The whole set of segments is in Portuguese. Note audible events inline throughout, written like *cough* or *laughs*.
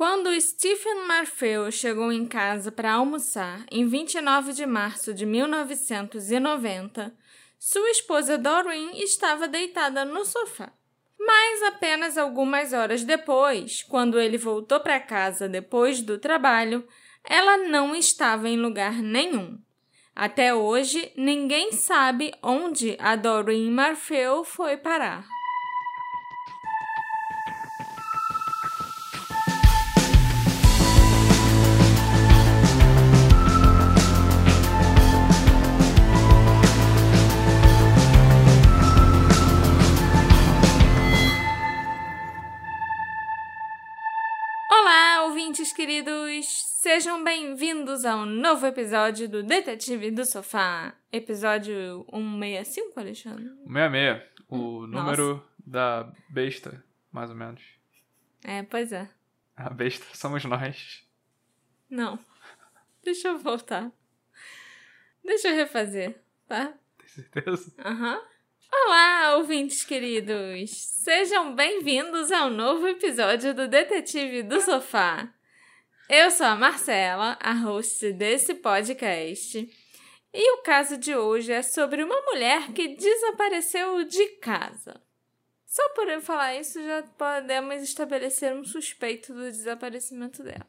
Quando Stephen Marfeu chegou em casa para almoçar em 29 de março de 1990, sua esposa Doreen estava deitada no sofá. Mas apenas algumas horas depois, quando ele voltou para casa depois do trabalho, ela não estava em lugar nenhum. Até hoje, ninguém sabe onde a Doreen Marfeu foi parar. Queridos, sejam bem-vindos a um novo episódio do Detetive do Sofá. Episódio 165, Alexandre? 166, o hum, número da besta, mais ou menos. É, pois é. A besta somos nós. Não. *laughs* Deixa eu voltar. Deixa eu refazer, tá? Tem certeza? Aham. Uhum. Olá, ouvintes queridos! Sejam bem-vindos ao novo episódio do Detetive do Sofá. Eu sou a Marcela, a host desse podcast. E o caso de hoje é sobre uma mulher que desapareceu de casa. Só por eu falar isso, já podemos estabelecer um suspeito do desaparecimento dela.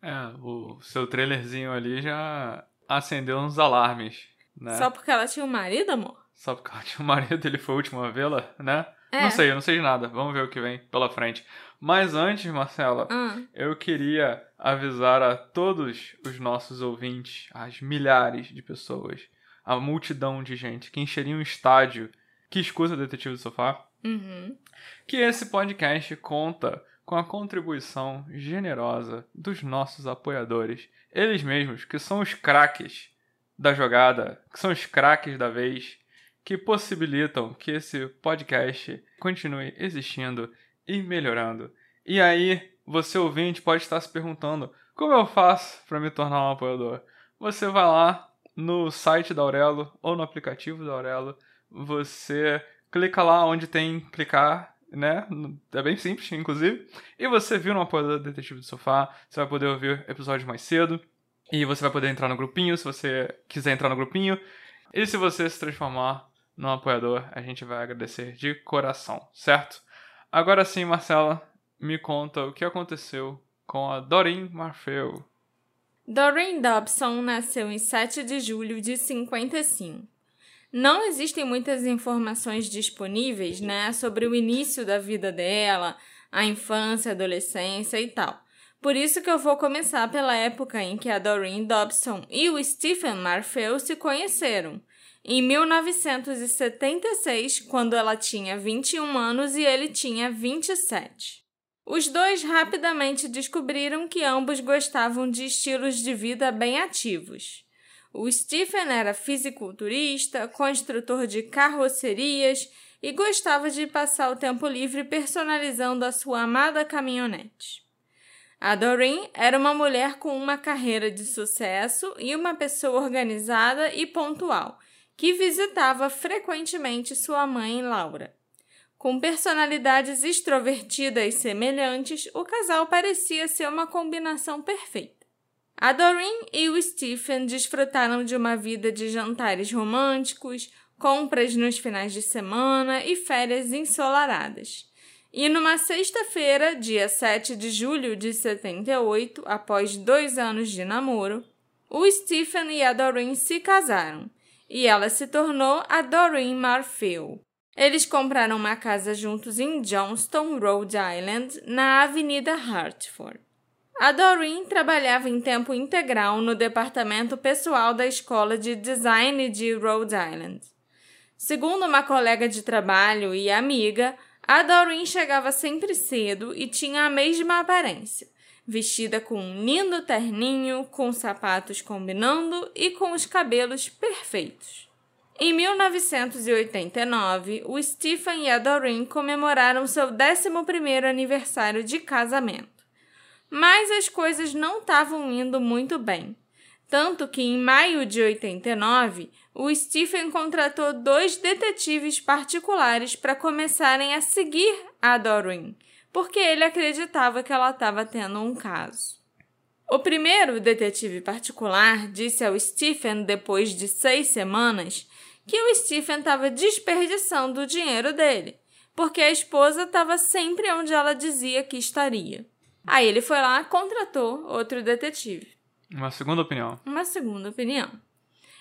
É, o seu trailerzinho ali já acendeu uns alarmes, né? Só porque ela tinha um marido, amor? Só porque ela tinha um marido, ele foi o último a vê-la, né? É. Não sei, eu não sei de nada. Vamos ver o que vem pela frente. Mas antes, Marcela, hum. eu queria avisar a todos os nossos ouvintes, as milhares de pessoas, a multidão de gente que encheria um estádio que escuta o Detetive do Sofá, uhum. que esse podcast conta com a contribuição generosa dos nossos apoiadores, eles mesmos, que são os craques da jogada, que são os craques da vez, que possibilitam que esse podcast continue existindo e melhorando. E aí, você ouvinte pode estar se perguntando: como eu faço para me tornar um apoiador? Você vai lá no site da Aurelo ou no aplicativo da Aurelo, você clica lá onde tem clicar, né? É bem simples, inclusive. E você viu no apoiador Detetive do Sofá, você vai poder ouvir episódios mais cedo. E você vai poder entrar no grupinho, se você quiser entrar no grupinho. E se você se transformar num apoiador, a gente vai agradecer de coração, certo? Agora sim, Marcela, me conta o que aconteceu com a Doreen Marfeu. Doreen Dobson nasceu em 7 de julho de 55. Não existem muitas informações disponíveis, né, sobre o início da vida dela, a infância, a adolescência e tal. Por isso que eu vou começar pela época em que a Doreen Dobson e o Stephen Marfeu se conheceram, em 1976, quando ela tinha 21 anos e ele tinha 27. Os dois rapidamente descobriram que ambos gostavam de estilos de vida bem ativos. O Stephen era fisiculturista, construtor de carrocerias e gostava de passar o tempo livre personalizando a sua amada caminhonete. A Doreen era uma mulher com uma carreira de sucesso e uma pessoa organizada e pontual, que visitava frequentemente sua mãe Laura. Com personalidades extrovertidas semelhantes, o casal parecia ser uma combinação perfeita. A Doreen e o Stephen desfrutaram de uma vida de jantares românticos, compras nos finais de semana e férias ensolaradas. E numa sexta-feira, dia 7 de julho de 78, após dois anos de namoro, o Stephen e a Doreen se casaram e ela se tornou a Doreen Marfeu. Eles compraram uma casa juntos em Johnston, Rhode Island, na Avenida Hartford. A Doreen trabalhava em tempo integral no departamento pessoal da Escola de Design de Rhode Island. Segundo uma colega de trabalho e amiga, a Doreen chegava sempre cedo e tinha a mesma aparência, vestida com um lindo terninho, com sapatos combinando e com os cabelos perfeitos. Em 1989, o Stephen e a Doreen comemoraram seu 11º aniversário de casamento. Mas as coisas não estavam indo muito bem. Tanto que em maio de 89, o Stephen contratou dois detetives particulares para começarem a seguir a Doreen, porque ele acreditava que ela estava tendo um caso. O primeiro detetive particular disse ao Stephen, depois de seis semanas, que o Stephen estava desperdiçando o dinheiro dele, porque a esposa estava sempre onde ela dizia que estaria. Aí ele foi lá e contratou outro detetive. Uma segunda opinião. Uma segunda opinião.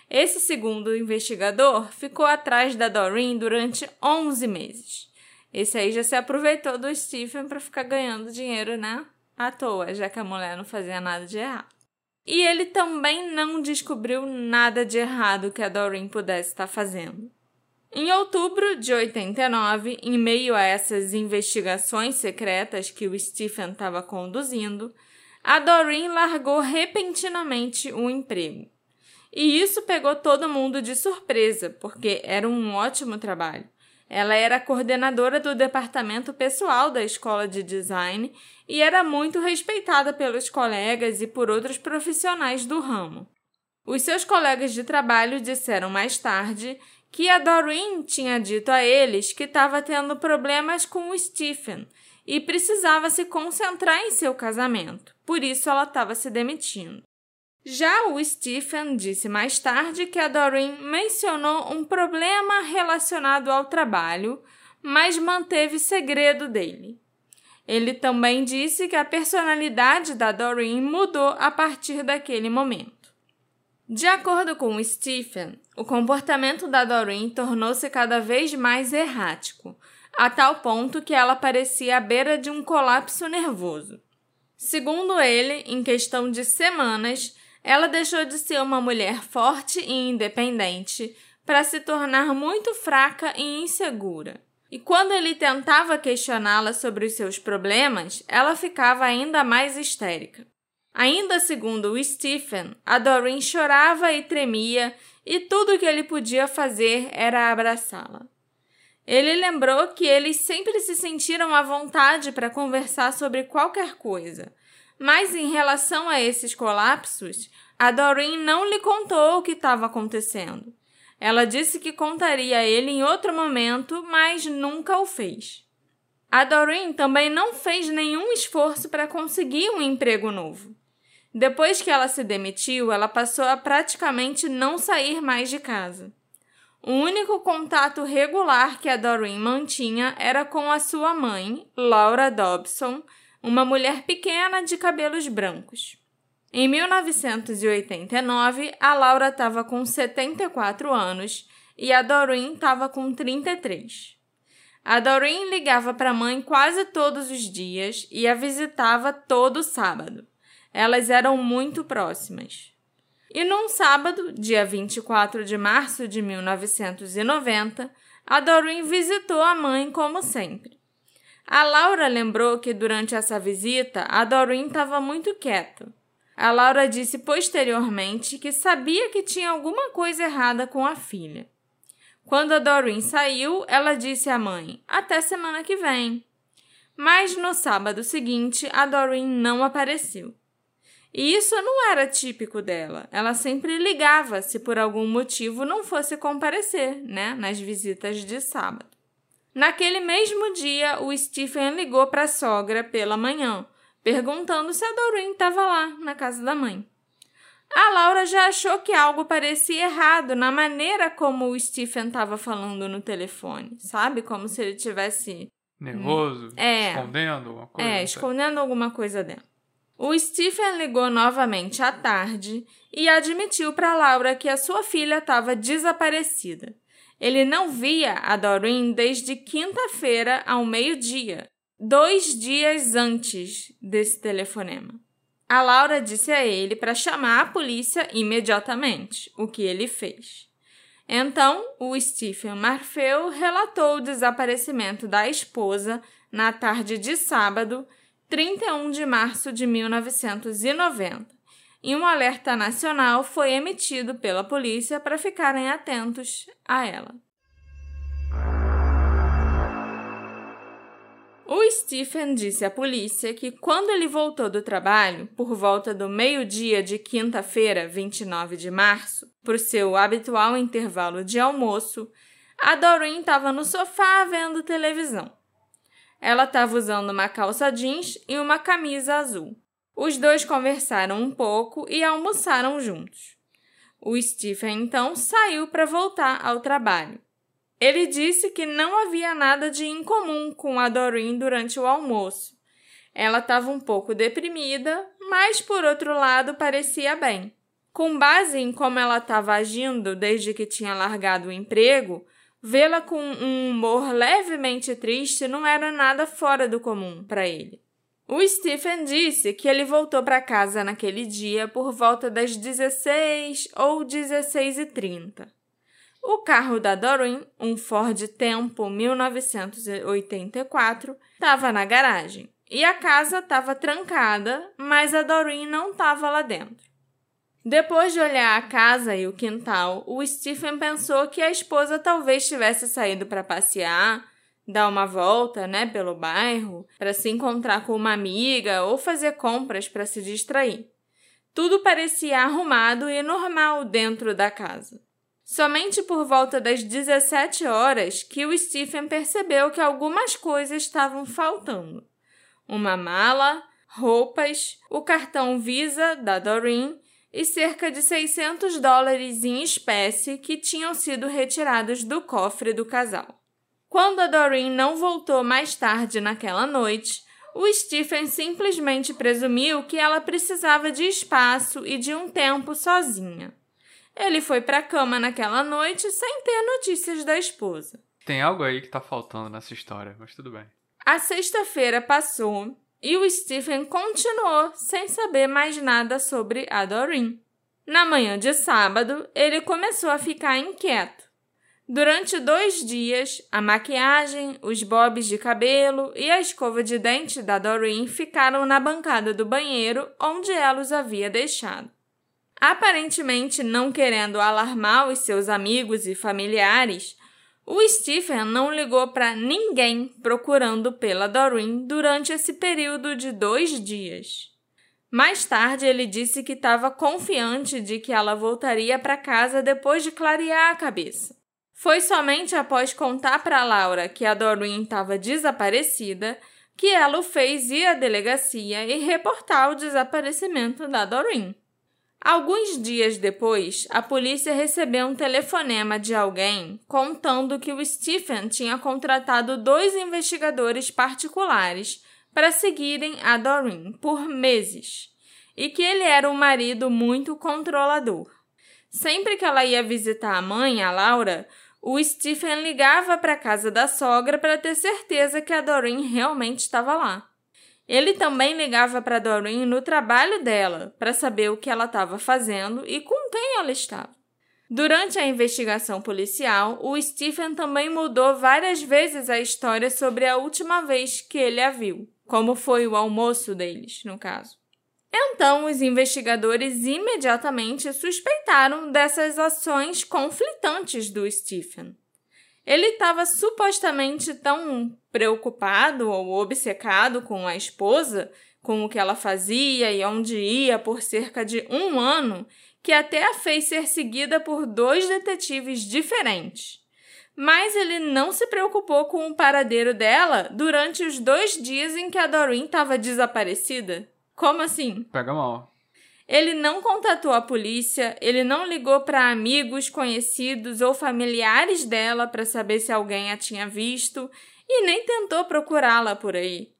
Esse segundo investigador ficou atrás da Doreen durante 11 meses. Esse aí já se aproveitou do Stephen para ficar ganhando dinheiro, né? À toa, já que a mulher não fazia nada de errado. E ele também não descobriu nada de errado que a Doreen pudesse estar fazendo. Em outubro de 89, em meio a essas investigações secretas que o Stephen estava conduzindo, a Doreen largou repentinamente o emprego. E isso pegou todo mundo de surpresa, porque era um ótimo trabalho. Ela era coordenadora do departamento pessoal da escola de design e era muito respeitada pelos colegas e por outros profissionais do ramo. Os seus colegas de trabalho disseram mais tarde que a Doreen tinha dito a eles que estava tendo problemas com o Stephen e precisava se concentrar em seu casamento, por isso ela estava se demitindo. Já o Stephen disse mais tarde que a Doreen mencionou um problema relacionado ao trabalho, mas manteve segredo dele. Ele também disse que a personalidade da Doreen mudou a partir daquele momento. De acordo com o Stephen, o comportamento da Doreen tornou-se cada vez mais errático, a tal ponto que ela parecia à beira de um colapso nervoso. Segundo ele, em questão de semanas, ela deixou de ser uma mulher forte e independente para se tornar muito fraca e insegura. E quando ele tentava questioná-la sobre os seus problemas, ela ficava ainda mais histérica. Ainda segundo o Stephen, a Doreen chorava e tremia e tudo que ele podia fazer era abraçá-la. Ele lembrou que eles sempre se sentiram à vontade para conversar sobre qualquer coisa, mas em relação a esses colapsos, a Doreen não lhe contou o que estava acontecendo. Ela disse que contaria a ele em outro momento, mas nunca o fez. A Doreen também não fez nenhum esforço para conseguir um emprego novo. Depois que ela se demitiu, ela passou a praticamente não sair mais de casa. O único contato regular que a Doreen mantinha era com a sua mãe, Laura Dobson, uma mulher pequena de cabelos brancos. Em 1989, a Laura estava com 74 anos e a Doreen estava com 33. A Doreen ligava para a mãe quase todos os dias e a visitava todo sábado. Elas eram muito próximas. E num sábado, dia 24 de março de 1990, a Doreen visitou a mãe como sempre. A Laura lembrou que durante essa visita a Doreen estava muito quieta. A Laura disse posteriormente que sabia que tinha alguma coisa errada com a filha. Quando a Doreen saiu, ela disse à mãe: Até semana que vem. Mas no sábado seguinte, a Doreen não apareceu. E isso não era típico dela. Ela sempre ligava se por algum motivo não fosse comparecer, né, nas visitas de sábado. Naquele mesmo dia, o Stephen ligou para a sogra pela manhã, perguntando se a Doreen estava lá, na casa da mãe. A Laura já achou que algo parecia errado na maneira como o Stephen estava falando no telefone, sabe? Como se ele tivesse nervoso, é, escondendo alguma coisa. É, escondendo alguma coisa dela. O Stephen ligou novamente à tarde e admitiu para Laura que a sua filha estava desaparecida. Ele não via a Doreen desde quinta-feira ao meio-dia, dois dias antes desse telefonema. A Laura disse a ele para chamar a polícia imediatamente, o que ele fez. Então, o Stephen Marfeu relatou o desaparecimento da esposa na tarde de sábado, 31 de março de 1990, e um alerta nacional foi emitido pela polícia para ficarem atentos a ela. O Stephen disse à polícia que quando ele voltou do trabalho, por volta do meio-dia de quinta-feira, 29 de março, por seu habitual intervalo de almoço, a Doreen estava no sofá vendo televisão. Ela estava usando uma calça jeans e uma camisa azul. Os dois conversaram um pouco e almoçaram juntos. O Stephen então saiu para voltar ao trabalho. Ele disse que não havia nada de incomum com a Doreen durante o almoço. Ela estava um pouco deprimida, mas por outro lado parecia bem. Com base em como ela estava agindo desde que tinha largado o emprego, vê-la com um humor levemente triste não era nada fora do comum para ele. O Stephen disse que ele voltou para casa naquele dia por volta das 16 ou 16 e 30. O carro da Doreen, um Ford Tempo 1984, estava na garagem e a casa estava trancada, mas a Doreen não estava lá dentro. Depois de olhar a casa e o quintal, o Stephen pensou que a esposa talvez tivesse saído para passear, dar uma volta, né, pelo bairro, para se encontrar com uma amiga ou fazer compras para se distrair. Tudo parecia arrumado e normal dentro da casa. Somente por volta das 17 horas que o Stephen percebeu que algumas coisas estavam faltando. Uma mala, roupas, o cartão Visa da Doreen e cerca de 600 dólares em espécie que tinham sido retirados do cofre do casal. Quando a Doreen não voltou mais tarde naquela noite, o Stephen simplesmente presumiu que ela precisava de espaço e de um tempo sozinha. Ele foi para a cama naquela noite sem ter notícias da esposa. Tem algo aí que tá faltando nessa história, mas tudo bem. A sexta-feira passou e o Stephen continuou sem saber mais nada sobre a Doreen. Na manhã de sábado, ele começou a ficar inquieto. Durante dois dias, a maquiagem, os bobs de cabelo e a escova de dente da Doreen ficaram na bancada do banheiro onde ela os havia deixado. Aparentemente não querendo alarmar os seus amigos e familiares, o Stephen não ligou para ninguém procurando pela Doreen durante esse período de dois dias. Mais tarde, ele disse que estava confiante de que ela voltaria para casa depois de clarear a cabeça. Foi somente após contar para Laura que a Doreen estava desaparecida que ela o fez ir à delegacia e reportar o desaparecimento da Doreen. Alguns dias depois, a polícia recebeu um telefonema de alguém contando que o Stephen tinha contratado dois investigadores particulares para seguirem a Doreen por meses e que ele era um marido muito controlador. Sempre que ela ia visitar a mãe, a Laura, o Stephen ligava para a casa da sogra para ter certeza que a Doreen realmente estava lá. Ele também ligava para Doreen no trabalho dela para saber o que ela estava fazendo e com quem ela estava. Durante a investigação policial, o Stephen também mudou várias vezes a história sobre a última vez que ele a viu, como foi o almoço deles, no caso. Então, os investigadores imediatamente suspeitaram dessas ações conflitantes do Stephen. Ele estava supostamente tão preocupado ou obcecado com a esposa, com o que ela fazia e onde ia por cerca de um ano, que até a fez ser seguida por dois detetives diferentes. Mas ele não se preocupou com o paradeiro dela durante os dois dias em que a Doreen estava desaparecida. Como assim? Pega mal. Ele não contatou a polícia, ele não ligou para amigos, conhecidos ou familiares dela para saber se alguém a tinha visto e nem tentou procurá-la por aí.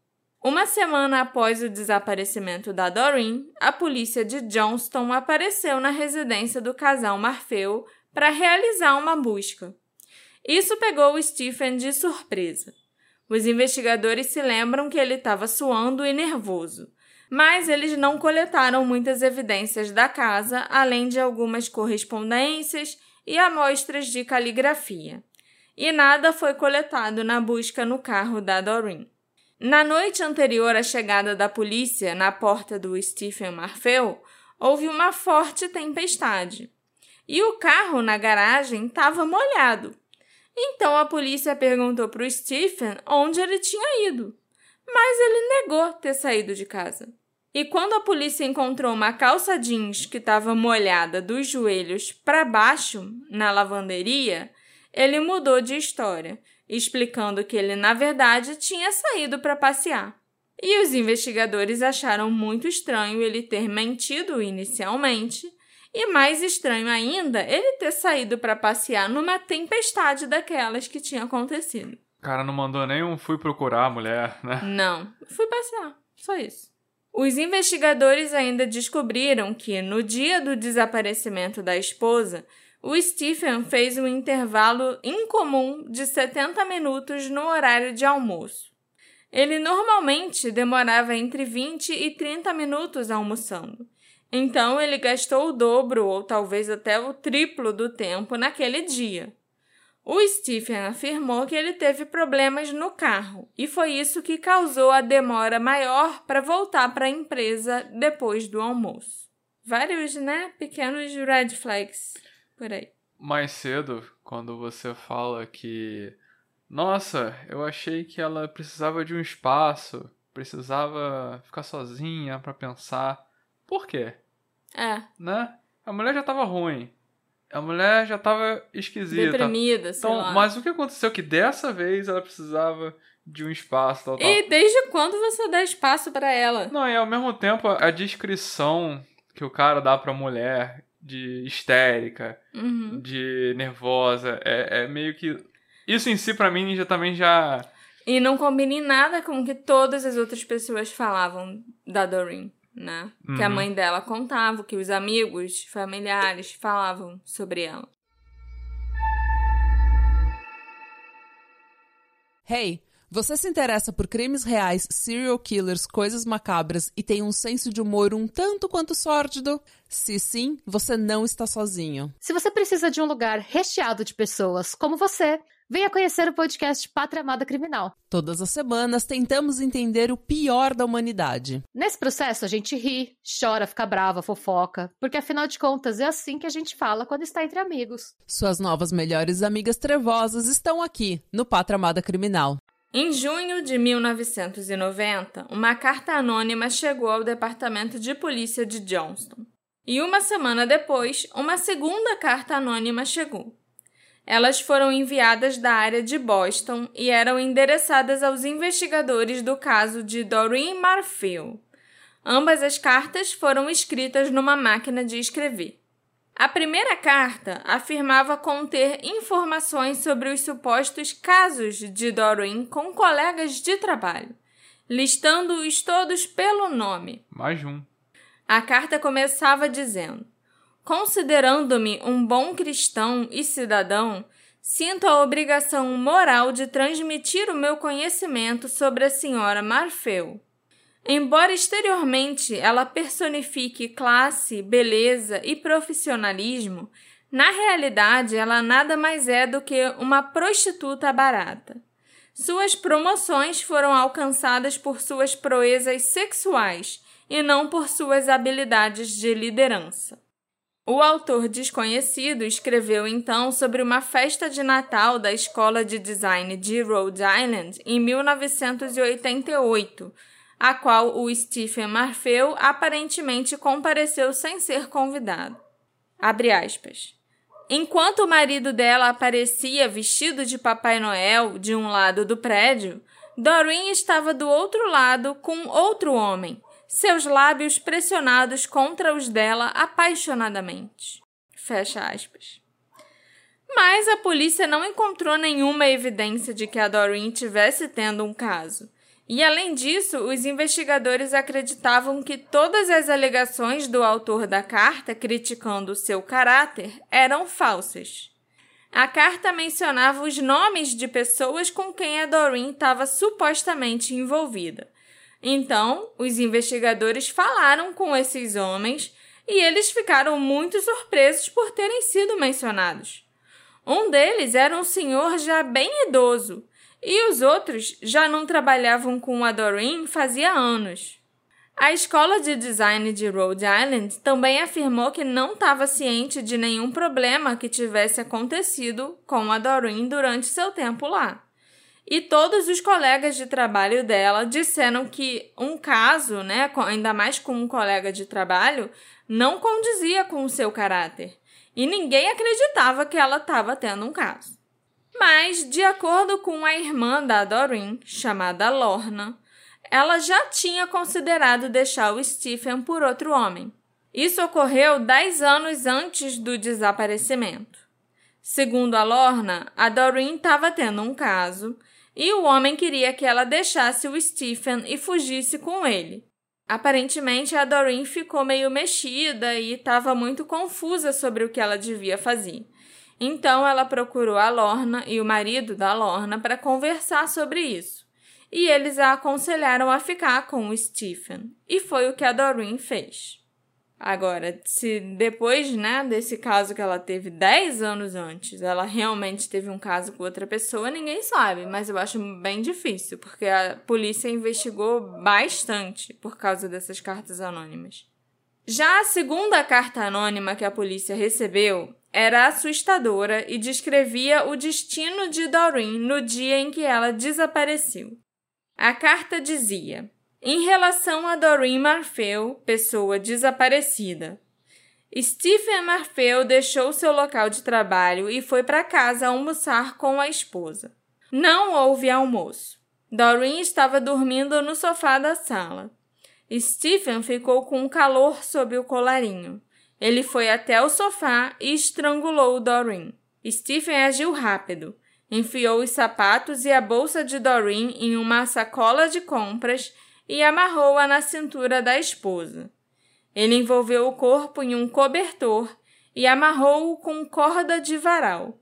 Uma semana após o desaparecimento da Doreen, a polícia de Johnston apareceu na residência do casal Marfeu para realizar uma busca. Isso pegou o Stephen de surpresa. Os investigadores se lembram que ele estava suando e nervoso mas eles não coletaram muitas evidências da casa, além de algumas correspondências e amostras de caligrafia. E nada foi coletado na busca no carro da Doreen. Na noite anterior à chegada da polícia na porta do Stephen Marfeu, houve uma forte tempestade. E o carro na garagem estava molhado. Então a polícia perguntou para o Stephen onde ele tinha ido mas ele negou ter saído de casa. E quando a polícia encontrou uma calça jeans que estava molhada dos joelhos para baixo na lavanderia, ele mudou de história explicando que ele, na verdade, tinha saído para passear. E os investigadores acharam muito estranho ele ter mentido inicialmente, e mais estranho ainda, ele ter saído para passear numa tempestade daquelas que tinha acontecido. Cara não mandou nem um fui procurar a mulher, né? Não, fui passear, só isso. Os investigadores ainda descobriram que, no dia do desaparecimento da esposa, o Stephen fez um intervalo incomum de 70 minutos no horário de almoço. Ele normalmente demorava entre 20 e 30 minutos almoçando. Então ele gastou o dobro ou talvez até o triplo do tempo naquele dia. O Stephen afirmou que ele teve problemas no carro e foi isso que causou a demora maior para voltar para a empresa depois do almoço. Vários, né, pequenos red flags por aí. Mais cedo, quando você fala que nossa, eu achei que ela precisava de um espaço, precisava ficar sozinha para pensar. Por quê? É. Né? A mulher já tava ruim. A mulher já tava esquisita. Deprimida, sei então, lá. Mas o que aconteceu que dessa vez ela precisava de um espaço, tal, tal. E desde quando você dá espaço para ela? Não, e ao mesmo tempo a descrição que o cara dá pra mulher de histérica, Uhum. de nervosa, é, é meio que. Isso em si, pra mim, já também já. E não combina em nada com o que todas as outras pessoas falavam da Doreen, né? Que a Uhum. mãe dela contava, que os amigos, familiares falavam sobre ela. Hey, você se interessa por crimes reais, serial killers, coisas macabras e tem um senso de humor um tanto quanto sórdido? Se sim, você não está sozinho. Se você precisa de um lugar recheado de pessoas como você, venha conhecer o podcast Pátria Amada Criminal. Todas as semanas tentamos entender o pior da humanidade. Nesse processo, a gente ri, chora, fica brava, fofoca, porque afinal de contas é assim que a gente fala quando está entre amigos. Suas novas melhores amigas trevosas estão aqui, no Pátria Amada Criminal. Em junho de 1990, uma carta anônima chegou ao Departamento de Polícia de Johnston. E uma semana depois, uma segunda carta anônima chegou. Elas foram enviadas da área de Boston e eram endereçadas aos investigadores do caso de Doreen Marfil. Ambas as cartas foram escritas numa máquina de escrever. A primeira carta afirmava conter informações sobre os supostos casos de Doreen com colegas de trabalho, listando-os todos pelo nome. Mais um. A carta começava dizendo: Considerando-me um bom cristão e cidadão, sinto a obrigação moral de transmitir o meu conhecimento sobre a senhora Marfeu. Embora exteriormente ela personifique classe, beleza e profissionalismo, na realidade ela nada mais é do que uma prostituta barata. Suas promoções foram alcançadas por suas proezas sexuais e não por suas habilidades de liderança. O autor desconhecido escreveu então sobre uma festa de Natal da Escola de Design de Rhode Island em 1988, a qual o Stephen Marfeu aparentemente compareceu sem ser convidado. Abre aspas. Enquanto o marido dela aparecia vestido de Papai Noel de um lado do prédio, Doreen estava do outro lado com outro homem, seus lábios pressionados contra os dela apaixonadamente. Fecha aspas. Mas a polícia não encontrou nenhuma evidência de que a Doreen tivesse tendo um caso. E além disso, os investigadores acreditavam que todas as alegações do autor da carta criticando seu caráter eram falsas. A carta mencionava os nomes de pessoas com quem a Doreen estava supostamente envolvida. Então, os investigadores falaram com esses homens e eles ficaram muito surpresos por terem sido mencionados. Um deles era um senhor já bem idoso e os outros já não trabalhavam com a Doreen fazia anos. A escola de design de Rhode Island também afirmou que não estava ciente de nenhum problema que tivesse acontecido com a Doreen durante seu tempo lá. E todos os colegas de trabalho dela disseram que um caso, né, ainda mais com um colega de trabalho, não condizia com o seu caráter. E ninguém acreditava que ela estava tendo um caso. Mas, de acordo com a irmã da Doreen, chamada Lorna, ela já tinha considerado deixar o Stephen por outro homem. Isso ocorreu dez anos antes do desaparecimento. Segundo a Lorna, a Doreen estava tendo um caso e o homem queria que ela deixasse o Stephen e fugisse com ele. Aparentemente, a Doreen ficou meio mexida e estava muito confusa sobre o que ela devia fazer. Então, ela procurou a Lorna e o marido da Lorna para conversar sobre isso. E eles a aconselharam a ficar com o Stephen. E foi o que a Doreen fez. Agora, se depois, né, desse caso que ela teve 10 anos antes, ela realmente teve um caso com outra pessoa, ninguém sabe, mas eu acho bem difícil, porque a polícia investigou bastante por causa dessas cartas anônimas. Já a segunda carta anônima que a polícia recebeu era assustadora e descrevia o destino de Doreen no dia em que ela desapareceu. A carta dizia: em relação a Doreen Marfeu, pessoa desaparecida. Stephen Marfeu deixou seu local de trabalho e foi para casa almoçar com a esposa. Não houve almoço. Doreen estava dormindo no sofá da sala. Stephen ficou com calor sob o colarinho. Ele foi até o sofá e estrangulou Doreen. Stephen agiu rápido. Enfiou os sapatos e a bolsa de Doreen em uma sacola de compras e amarrou-a na cintura da esposa. Ele envolveu o corpo em um cobertor e amarrou-o com corda de varal.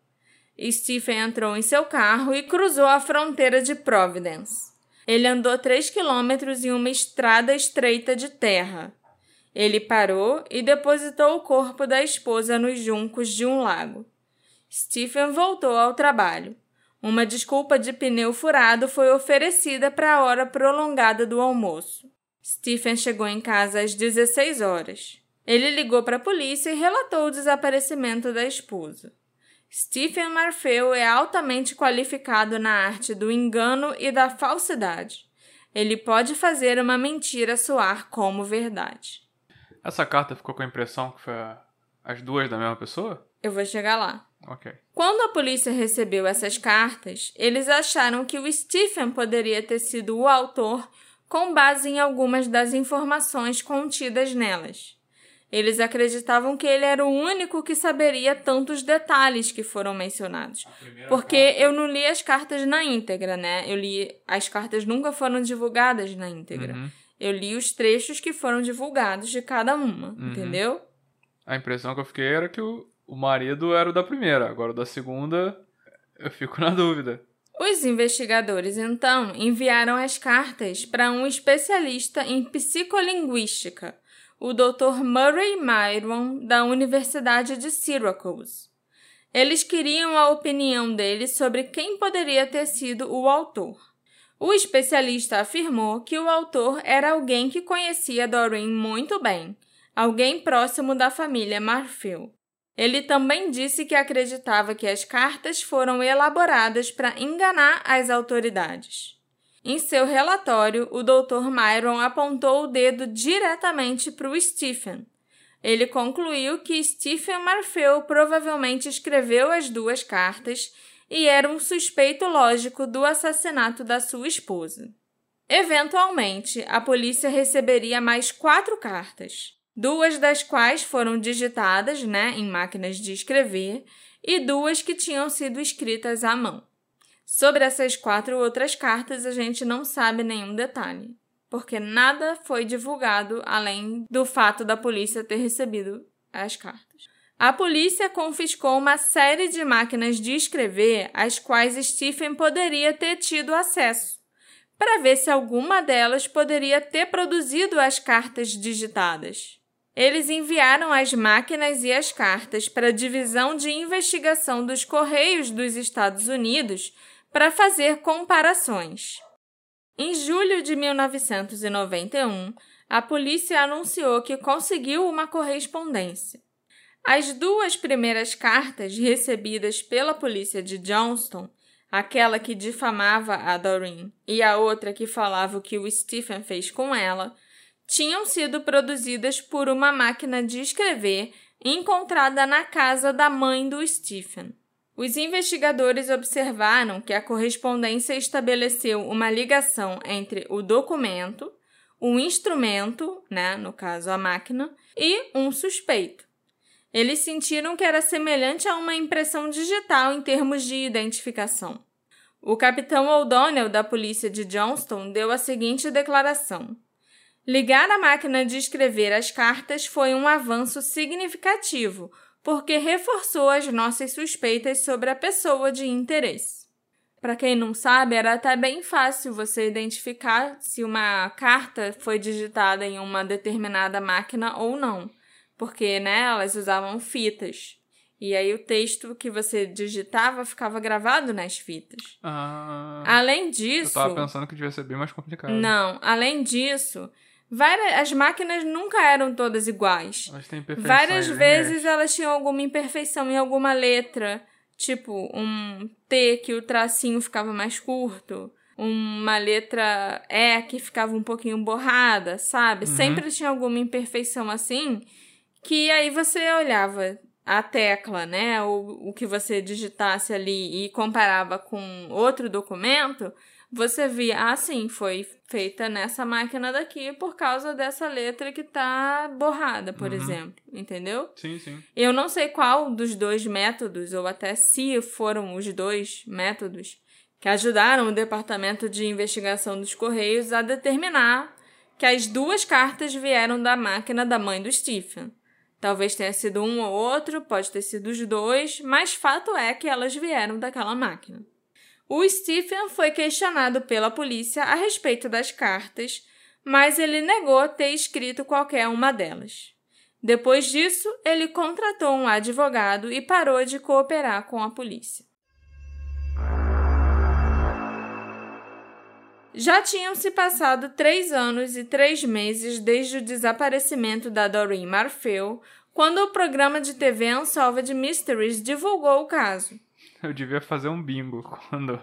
Stephen entrou em seu carro e cruzou a fronteira de Providence. Ele andou três quilômetros em uma estrada estreita de terra. Ele parou e depositou o corpo da esposa nos juncos de um lago. Stephen voltou ao trabalho. Uma desculpa de pneu furado foi oferecida para a hora prolongada do almoço. Stephen chegou em casa às 16 horas. Ele ligou para a polícia e relatou o desaparecimento da esposa. Stephen Marfeu é altamente qualificado na arte do engano e da falsidade. Ele pode fazer uma mentira soar como verdade. Essa carta ficou com a impressão que foi as duas da mesma pessoa? Eu vou chegar lá. Quando a polícia recebeu essas cartas, eles acharam que o Stephen poderia ter sido o autor com base em algumas das informações contidas nelas. Eles acreditavam que ele era o único que saberia tantos detalhes que foram mencionados. Porque eu não li as cartas na íntegra, né? Eu li. As cartas nunca foram divulgadas na íntegra. Uhum. Eu li os trechos que foram divulgados de cada uma, Uhum. entendeu? A impressão que eu fiquei era que o, o marido era o da primeira, agora o da segunda eu fico *laughs* na dúvida. Os investigadores, então, enviaram as cartas para um especialista em psicolinguística, o Dr. Murray Myron, da Universidade de Syracuse. Eles queriam a opinião dele sobre quem poderia ter sido o autor. O especialista afirmou que o autor era alguém que conhecia Doreen muito bem, alguém próximo da família Marfil. Ele também disse que acreditava que as cartas foram elaboradas para enganar as autoridades. Em seu relatório, o Dr. Myron apontou o dedo diretamente para o Stephen. Ele concluiu que Stephen Marfeu provavelmente escreveu as duas cartas e era um suspeito lógico do assassinato da sua esposa. Eventualmente, a polícia receberia mais quatro cartas duas das quais foram digitadas né, em máquinas de escrever e duas que tinham sido escritas à mão. Sobre essas quatro outras cartas, a gente não sabe nenhum detalhe, porque nada foi divulgado além do fato da polícia ter recebido as cartas. A polícia confiscou uma série de máquinas de escrever às quais Stephen poderia ter tido acesso, para ver se alguma delas poderia ter produzido as cartas digitadas. Eles enviaram as máquinas e as cartas para a Divisão de Investigação dos Correios dos Estados Unidos para fazer comparações. Em julho de 1991, a polícia anunciou que conseguiu uma correspondência. As duas primeiras cartas recebidas pela polícia de Johnston, aquela que difamava a Doreen e a outra que falava o que o Stephen fez com ela, tinham sido produzidas por uma máquina de escrever encontrada na casa da mãe do Stephen. Os investigadores observaram que a correspondência estabeleceu uma ligação entre o documento, o instrumento, né, no caso a máquina, e um suspeito. Eles sentiram que era semelhante a uma impressão digital em termos de identificação. O capitão O'Donnell da polícia de Johnston deu a seguinte declaração: Ligar a máquina de escrever as cartas foi um avanço significativo, porque reforçou as nossas suspeitas sobre a pessoa de interesse. Para quem não sabe, era até bem fácil você identificar se uma carta foi digitada em uma determinada máquina ou não, porque né, elas usavam fitas. E aí o texto que você digitava ficava gravado nas fitas. Ah, Além disso. eu tava pensando que devia ser bem mais complicado. Não, além disso, várias, as máquinas nunca eram todas iguais. Elas têm imperfeições Várias lineares. vezes elas tinham alguma imperfeição em alguma letra, tipo um T que o tracinho ficava mais curto, uma letra E que ficava um pouquinho borrada, sabe? Uhum. Sempre tinha alguma imperfeição assim, que aí você olhava a tecla, né, o, o que você digitasse ali e comparava com outro documento, você via, ah, sim, foi feita nessa máquina daqui por causa dessa letra que tá borrada, por Uhum. exemplo, entendeu? Sim, sim. Eu não sei qual dos dois métodos, ou até se foram os dois métodos, que ajudaram o Departamento de Investigação dos Correios a determinar que as duas cartas vieram da máquina da mãe do Stephen. Talvez tenha sido um ou outro, pode ter sido os dois, mas fato é que elas vieram daquela máquina. O Stephen foi questionado pela polícia a respeito das cartas, mas ele negou ter escrito qualquer uma delas. Depois disso, ele contratou um advogado e parou de cooperar com a polícia. Já tinham se passado três anos e três meses desde o desaparecimento da Doreen Marfeu, quando o programa de TV Unsolved Mysteries divulgou o caso. Eu devia fazer um bingo *laughs* quando.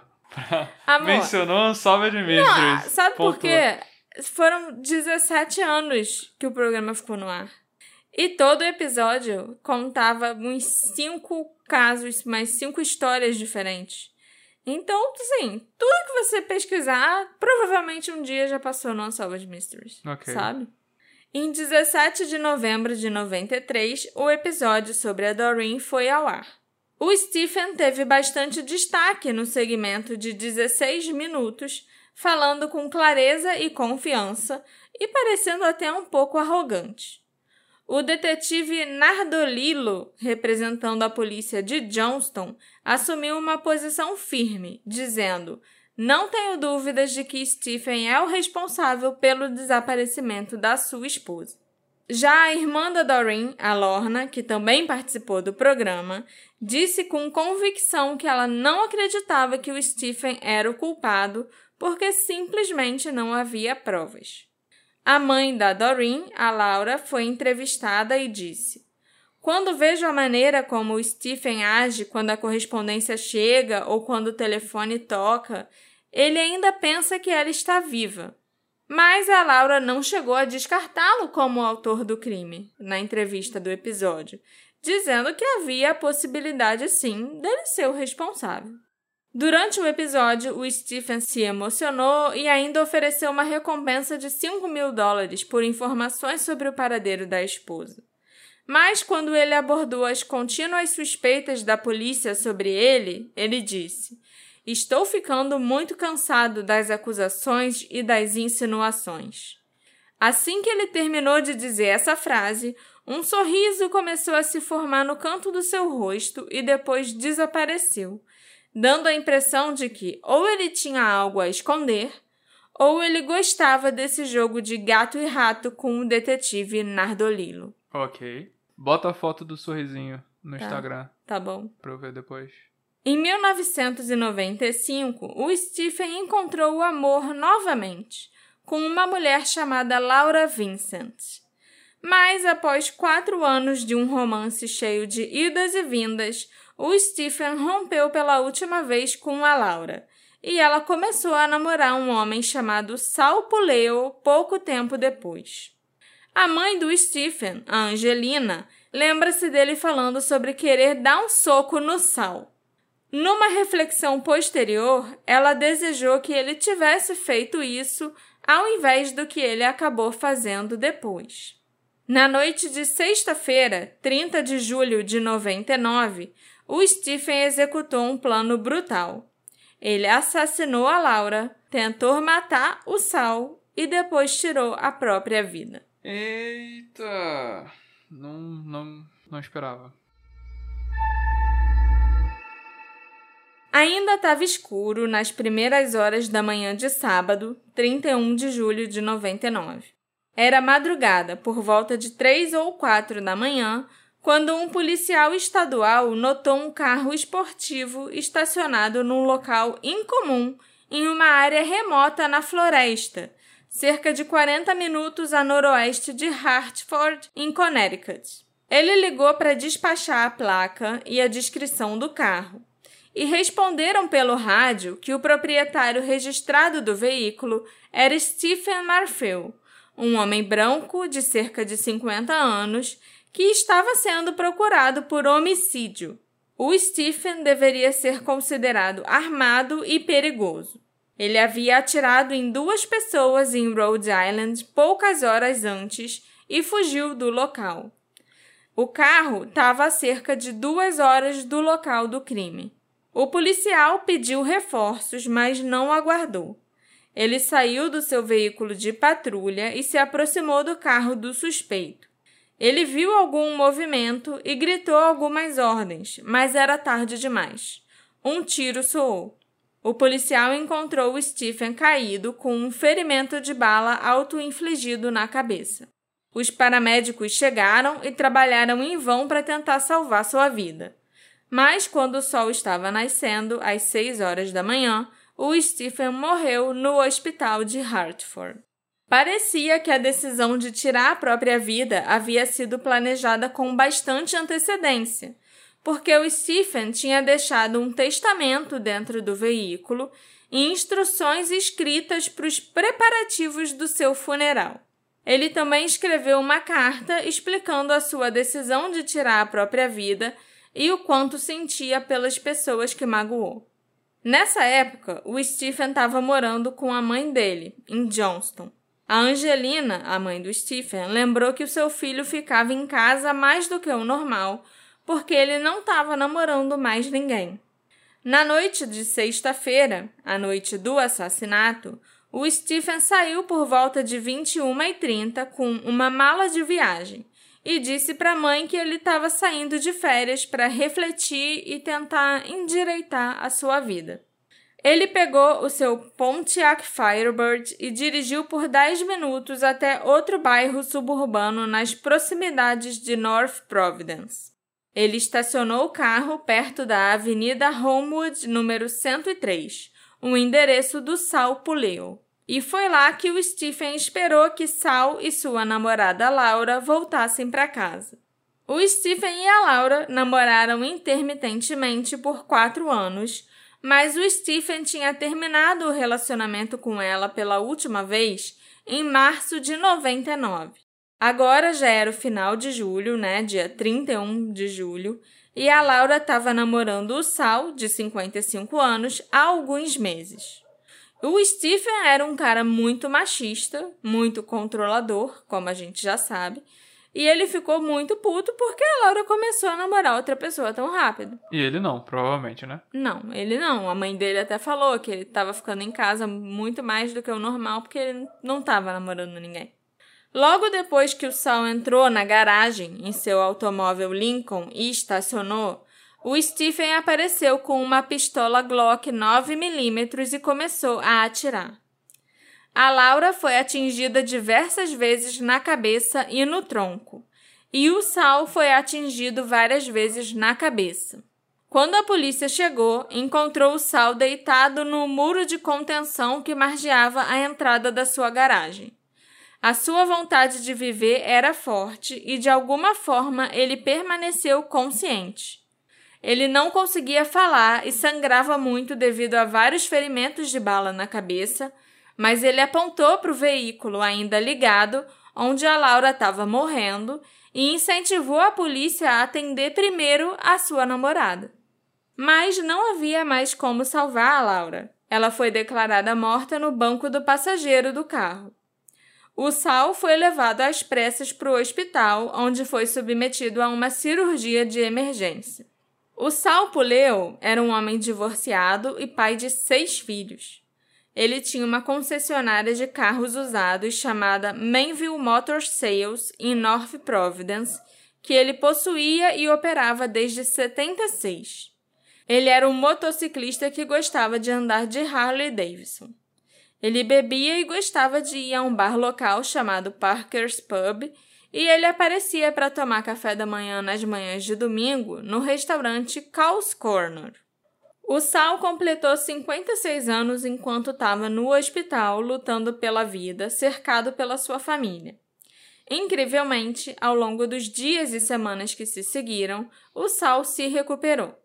Amor, Mencionou salve de Mysteries. sabe por Pontuou. quê? Foram 17 anos que o programa ficou no ar. E todo episódio contava uns cinco casos, mais cinco histórias diferentes. Então, assim, tudo que você pesquisar, provavelmente um dia já passou no Unsolved Mysteries. Ok. Sabe? Em 17 de novembro de 93, o episódio sobre a Doreen foi ao ar. O Stephen teve bastante destaque no segmento de 16 minutos, falando com clareza e confiança e parecendo até um pouco arrogante. O detetive Nardolilo, representando a polícia de Johnston, assumiu uma posição firme, dizendo: Não tenho dúvidas de que Stephen é o responsável pelo desaparecimento da sua esposa. Já a irmã da Doreen, a Lorna, que também participou do programa, disse com convicção que ela não acreditava que o Stephen era o culpado porque simplesmente não havia provas. A mãe da Doreen, a Laura, foi entrevistada e disse: Quando vejo a maneira como o Stephen age quando a correspondência chega ou quando o telefone toca, ele ainda pensa que ela está viva. Mas a Laura não chegou a descartá-lo como autor do crime na entrevista do episódio, dizendo que havia a possibilidade sim dele ser o responsável. Durante o episódio, o Stephen se emocionou e ainda ofereceu uma recompensa de 5 mil dólares por informações sobre o paradeiro da esposa. Mas quando ele abordou as contínuas suspeitas da polícia sobre ele, ele disse: Estou ficando muito cansado das acusações e das insinuações. Assim que ele terminou de dizer essa frase, um sorriso começou a se formar no canto do seu rosto e depois desapareceu, dando a impressão de que ou ele tinha algo a esconder, ou ele gostava desse jogo de gato e rato com o detetive Nardolilo. Ok. Bota a foto do sorrisinho no Tá. Instagram Tá bom? pra eu ver depois. Em 1995, o Stephen encontrou o amor novamente, com uma mulher chamada Laura Vincent. Mas após quatro anos de um romance cheio de idas e vindas, o Stephen rompeu pela última vez com a Laura, e ela começou a namorar um homem chamado Sal Puleo pouco tempo depois. A mãe do Stephen, a Angelina, lembra-se dele falando sobre querer dar um soco no Sal. Numa reflexão posterior, ela desejou que ele tivesse feito isso ao invés do que ele acabou fazendo depois. Na noite de sexta-feira, 30 de julho de 99, o Stephen executou um plano brutal. Ele assassinou a Laura, tentou matar o Sal e depois tirou a própria vida. Eita! Não, não, não esperava. Ainda estava escuro nas primeiras horas da manhã de sábado, 31 de julho de 99. Era madrugada, por volta de três ou quatro da manhã, quando um policial estadual notou um carro esportivo estacionado num local incomum em uma área remota na floresta, cerca de 40 minutos a noroeste de Hartford, em Connecticut. Ele ligou para despachar a placa e a descrição do carro e responderam pelo rádio que o proprietário registrado do veículo era Stephen Marfell, um homem branco de cerca de 50 anos que estava sendo procurado por homicídio. O Stephen deveria ser considerado armado e perigoso. Ele havia atirado em duas pessoas em Rhode Island poucas horas antes e fugiu do local. O carro estava a cerca de duas horas do local do crime. O policial pediu reforços, mas não aguardou. Ele saiu do seu veículo de patrulha e se aproximou do carro do suspeito. Ele viu algum movimento e gritou algumas ordens, mas era tarde demais. Um tiro soou. O policial encontrou Stephen caído com um ferimento de bala auto-infligido na cabeça. Os paramédicos chegaram e trabalharam em vão para tentar salvar sua vida. Mas quando o sol estava nascendo, às seis horas da manhã, o Stephen morreu no hospital de Hartford. Parecia que a decisão de tirar a própria vida havia sido planejada com bastante antecedência, porque o Stephen tinha deixado um testamento dentro do veículo e instruções escritas para os preparativos do seu funeral. Ele também escreveu uma carta explicando a sua decisão de tirar a própria vida e o quanto sentia pelas pessoas que magoou. Nessa época, o Stephen estava morando com a mãe dele, em Johnston. A Angelina, a mãe do Stephen, lembrou que o seu filho ficava em casa mais do que o normal, porque ele não estava namorando mais ninguém. Na noite de sexta-feira, a noite do assassinato, o Stephen saiu por volta de 21h30 com uma mala de viagem e disse para a mãe que ele estava saindo de férias para refletir e tentar endireitar a sua vida. Ele pegou o seu Pontiac Firebird e dirigiu por 10 minutos até outro bairro suburbano nas proximidades de North Providence. Ele estacionou o carro perto da Avenida Homewood, número 103, o endereço do Sal Puleo. E foi lá que o Stephen esperou que Sal e sua namorada Laura voltassem para casa. O Stephen e a Laura namoraram intermitentemente por quatro anos, mas o Stephen tinha terminado o relacionamento com ela pela última vez em março de 99. Agora já era o final de julho, né, dia 31 de julho, e a Laura estava namorando o Sal, de 55 anos, há alguns meses. O Stephen era um cara muito machista, muito controlador, como a gente já sabe, e ele ficou muito puto porque a Laura começou a namorar outra pessoa tão rápido. E ele não, provavelmente, né? Não, ele não. A mãe dele até falou que ele estava ficando em casa muito mais do que o normal porque ele não estava namorando ninguém. Logo depois que o Sal entrou na garagem em seu automóvel Lincoln e estacionou, o Stephen apareceu com uma pistola Glock 9mm e começou a atirar. A Laura foi atingida diversas vezes na cabeça e no tronco, e o Sal foi atingido várias vezes na cabeça. Quando a polícia chegou, encontrou o Sal deitado no muro de contenção que margeava a entrada da sua garagem. A sua vontade de viver era forte e, de alguma forma, ele permaneceu consciente. Ele não conseguia falar e sangrava muito devido a vários ferimentos de bala na cabeça, mas ele apontou para o veículo ainda ligado, onde a Laura estava morrendo, e incentivou a polícia a atender primeiro a sua namorada. Mas não havia mais como salvar a Laura. Ela foi declarada morta no banco do passageiro do carro. O Sal foi levado às pressas para o hospital, onde foi submetido a uma cirurgia de emergência. O Sal Puleu era um homem divorciado e pai de seis filhos. Ele tinha uma concessionária de carros usados chamada Manville Motor Sales em North Providence, que ele possuía e operava desde 76. Ele era um motociclista que gostava de andar de Harley Davidson. Ele bebia e gostava de ir a um bar local chamado Parker's Pub, e ele aparecia para tomar café da manhã nas manhãs de domingo no restaurante Cal's Corner. O Sal completou 56 anos enquanto estava no hospital lutando pela vida, cercado pela sua família. Incrivelmente, ao longo dos dias e semanas que se seguiram, o Sal se recuperou.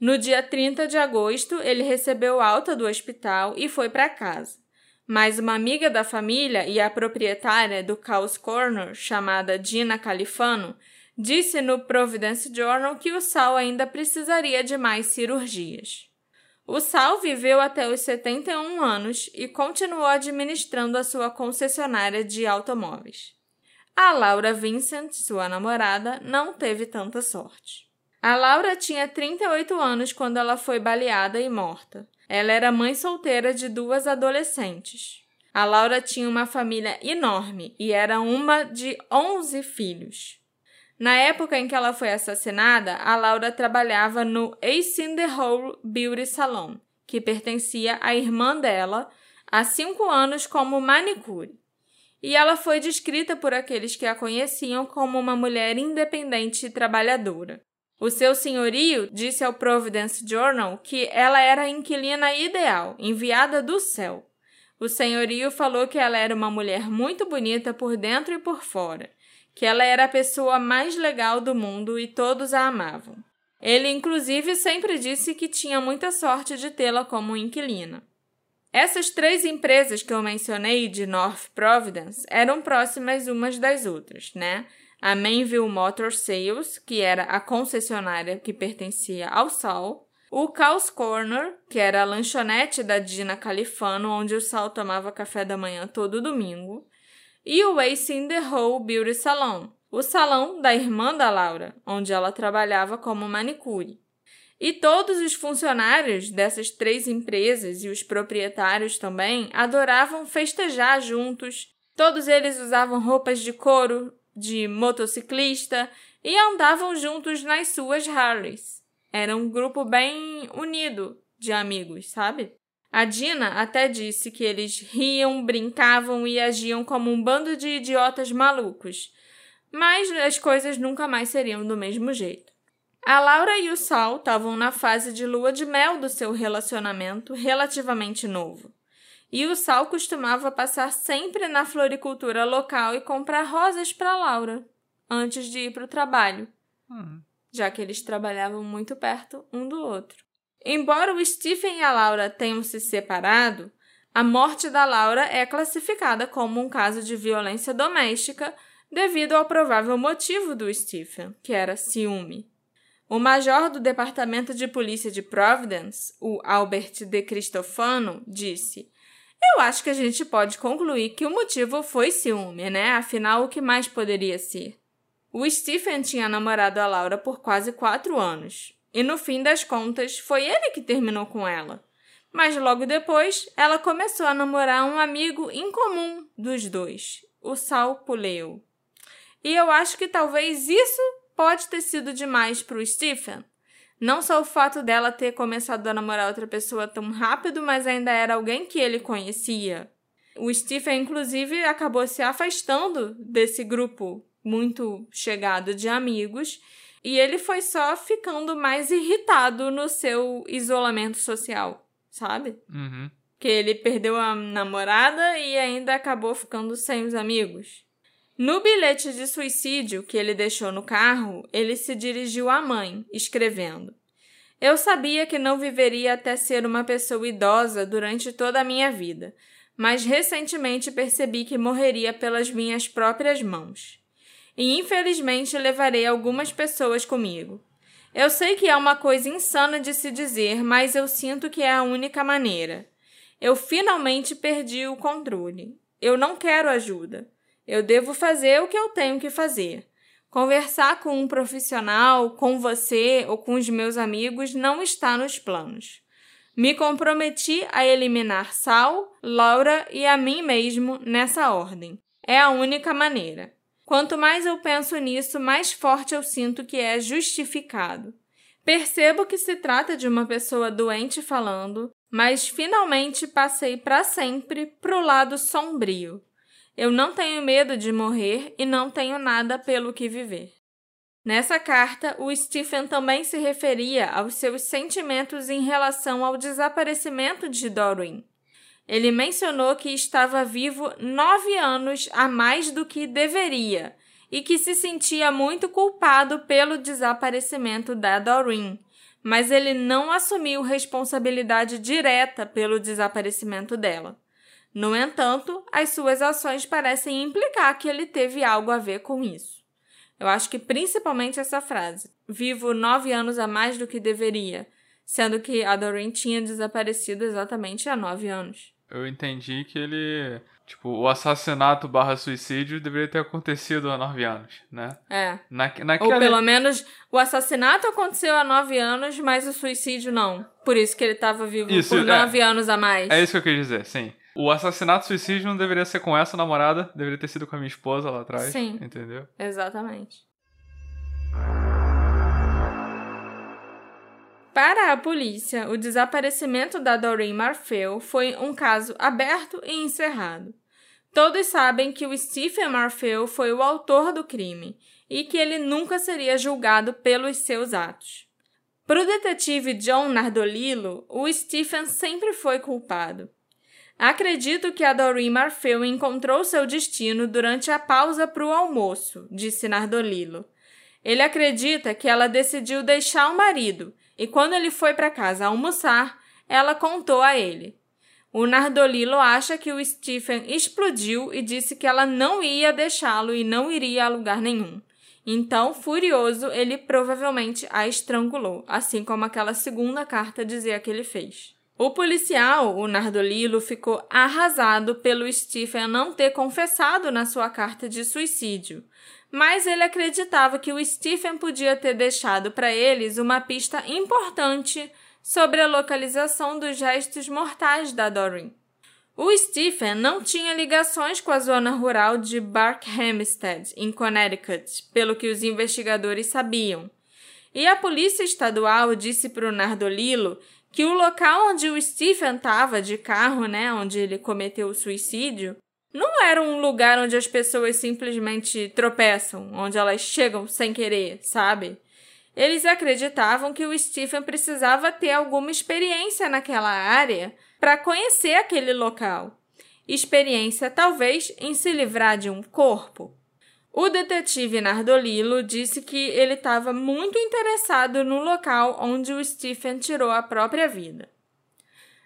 No dia 30 de agosto, ele recebeu alta do hospital e foi para casa mas uma amiga da família e a proprietária do Caos Corner, chamada Dina Califano, disse no Providence Journal que o Sal ainda precisaria de mais cirurgias. O Sal viveu até os 71 anos e continuou administrando a sua concessionária de automóveis. A Laura Vincent, sua namorada, não teve tanta sorte. A Laura tinha 38 anos quando ela foi baleada e morta. Ela era mãe solteira de duas adolescentes. A Laura tinha uma família enorme e era uma de 11 filhos. Na época em que ela foi assassinada, a Laura trabalhava no Ace in the Hole Beauty Salon, que pertencia à irmã dela, há cinco anos como manicure. E ela foi descrita por aqueles que a conheciam como uma mulher independente e trabalhadora. O seu senhorio disse ao Providence Journal que ela era a inquilina ideal, enviada do céu. O senhorio falou que ela era uma mulher muito bonita por dentro e por fora, que ela era a pessoa mais legal do mundo e todos a amavam. Ele, inclusive, sempre disse que tinha muita sorte de tê-la como inquilina. Essas três empresas que eu mencionei de North Providence eram próximas umas das outras, né? A Mainville Motor Sales, que era a concessionária que pertencia ao Sal, o Cal's Corner, que era a lanchonete da Dina Califano, onde o Sal tomava café da manhã todo domingo, e o Ace in the Hole Beauty Salon, o salão da irmã da Laura, onde ela trabalhava como manicure. E todos os funcionários dessas três empresas e os proprietários também adoravam festejar juntos. Todos eles usavam roupas de couro, de motociclista e andavam juntos nas suas Harleys. Era um grupo bem unido de amigos, sabe? A Dina até disse que eles riam, brincavam e agiam como um bando de idiotas malucos, mas as coisas nunca mais seriam do mesmo jeito. A Laura e o Sal estavam na fase de lua de mel do seu relacionamento relativamente novo. E o Sal costumava passar sempre na floricultura local e comprar rosas para Laura antes de ir para o trabalho, Hum. já que eles trabalhavam muito perto um do outro. Embora o Stephen e a Laura tenham se separado, a morte da Laura é classificada como um caso de violência doméstica devido ao provável motivo do Stephen, que era ciúme. O major do Departamento de Polícia de Providence, o Albert De Cristofano, disse: eu acho que a gente pode concluir que o motivo foi ciúme, né? Afinal, o que mais poderia ser? O Stephen tinha namorado a Laura por quase quatro anos, e no fim das contas foi ele que terminou com ela. Mas logo depois, ela começou a namorar um amigo incomum dos dois, o Sal Puleu. E eu acho que talvez isso pode ter sido demais para o Stephen. Não só o fato dela ter começado a namorar outra pessoa tão rápido, mas ainda era alguém que ele conhecia. O Stephen, inclusive, acabou se afastando desse grupo muito chegado de amigos e ele foi só ficando mais irritado no seu isolamento social, sabe? Uhum. Que ele perdeu a namorada e ainda acabou ficando sem os amigos. No bilhete de suicídio que ele deixou no carro, ele se dirigiu à mãe, escrevendo: Eu sabia que não viveria até ser uma pessoa idosa durante toda a minha vida, mas recentemente percebi que morreria pelas minhas próprias mãos. E infelizmente levarei algumas pessoas comigo. Eu sei que é uma coisa insana de se dizer, mas eu sinto que é a única maneira. Eu finalmente perdi o controle. Eu não quero ajuda. Eu devo fazer o que eu tenho que fazer. Conversar com um profissional, com você ou com os meus amigos não está nos planos. Me comprometi a eliminar Sal, Laura e a mim mesmo nessa ordem. É a única maneira. Quanto mais eu penso nisso, mais forte eu sinto que é justificado. Percebo que se trata de uma pessoa doente falando, mas finalmente passei para sempre para o lado sombrio. Eu não tenho medo de morrer e não tenho nada pelo que viver. Nessa carta, o Stephen também se referia aos seus sentimentos em relação ao desaparecimento de Dorwin. Ele mencionou que estava vivo nove anos a mais do que deveria e que se sentia muito culpado pelo desaparecimento da Doreen, mas ele não assumiu responsabilidade direta pelo desaparecimento dela. No entanto, as suas ações parecem implicar que ele teve algo a ver com isso. Eu acho que principalmente essa frase: vivo nove anos a mais do que deveria, sendo que a Doreen tinha desaparecido exatamente há nove anos. Eu entendi que ele. Tipo, o assassinato barra suicídio deveria ter acontecido há nove anos, né? É. Na, naquela... Ou pelo menos o assassinato aconteceu há nove anos, mas o suicídio não. Por isso que ele estava vivo Isso, por é. nove anos a mais. É isso que eu quis dizer, sim. O assassinato suicídio não deveria ser com essa namorada, deveria ter sido com a minha esposa lá atrás. Sim. Entendeu? Exatamente. Para a polícia, o desaparecimento da Doreen Marfeu foi um caso aberto e encerrado. Todos sabem que o Stephen Marfeu foi o autor do crime e que ele nunca seria julgado pelos seus atos. Para o detetive John Nardolillo, o Stephen sempre foi culpado. Acredito que a Doreen Marfeu encontrou seu destino durante a pausa para o almoço, disse Nardolillo. Ele acredita que ela decidiu deixar o marido e quando ele foi para casa almoçar, ela contou a ele. O Nardolilo acha que o Stephen explodiu e disse que ela não ia deixá-lo e não iria a lugar nenhum. Então, furioso, ele provavelmente a estrangulou, assim como aquela segunda carta dizia que ele fez. O policial, o Nardolilo, ficou arrasado pelo Stephen não ter confessado na sua carta de suicídio, mas ele acreditava que o Stephen podia ter deixado para eles uma pista importante sobre a localização dos restos mortais da Doreen. O Stephen não tinha ligações com a zona rural de Barkhamsted, em Connecticut, pelo que os investigadores sabiam. E a polícia estadual disse para o Nardolilo que o local onde o Stephen estava de carro, né, onde ele cometeu o suicídio, não era um lugar onde as pessoas simplesmente tropeçam, onde elas chegam sem querer, sabe? Eles acreditavam que o Stephen precisava ter alguma experiência naquela área para conhecer aquele local. Experiência, talvez, em se livrar de um corpo. O detetive Nardolilo disse que ele estava muito interessado no local onde o Stephen tirou a própria vida.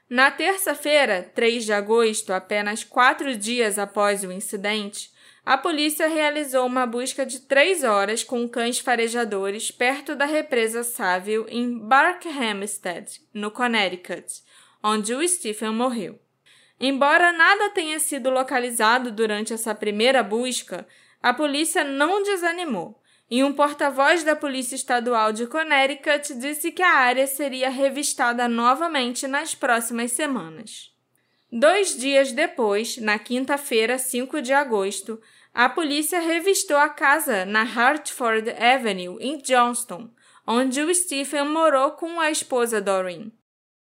Na terça-feira, 3 de agosto, apenas quatro dias após o incidente, a polícia realizou uma busca de três horas com cães farejadores perto da represa Saville em Barkhamsted, no Connecticut, onde o Stephen morreu. Embora nada tenha sido localizado durante essa primeira busca, a polícia não desanimou e um porta-voz da Polícia Estadual de Connecticut disse que a área seria revistada novamente nas próximas semanas. Dois dias depois, na quinta-feira, 5 de agosto, a polícia revistou a casa na Hartford Avenue, em Johnston, onde o Stephen morou com a esposa Doreen.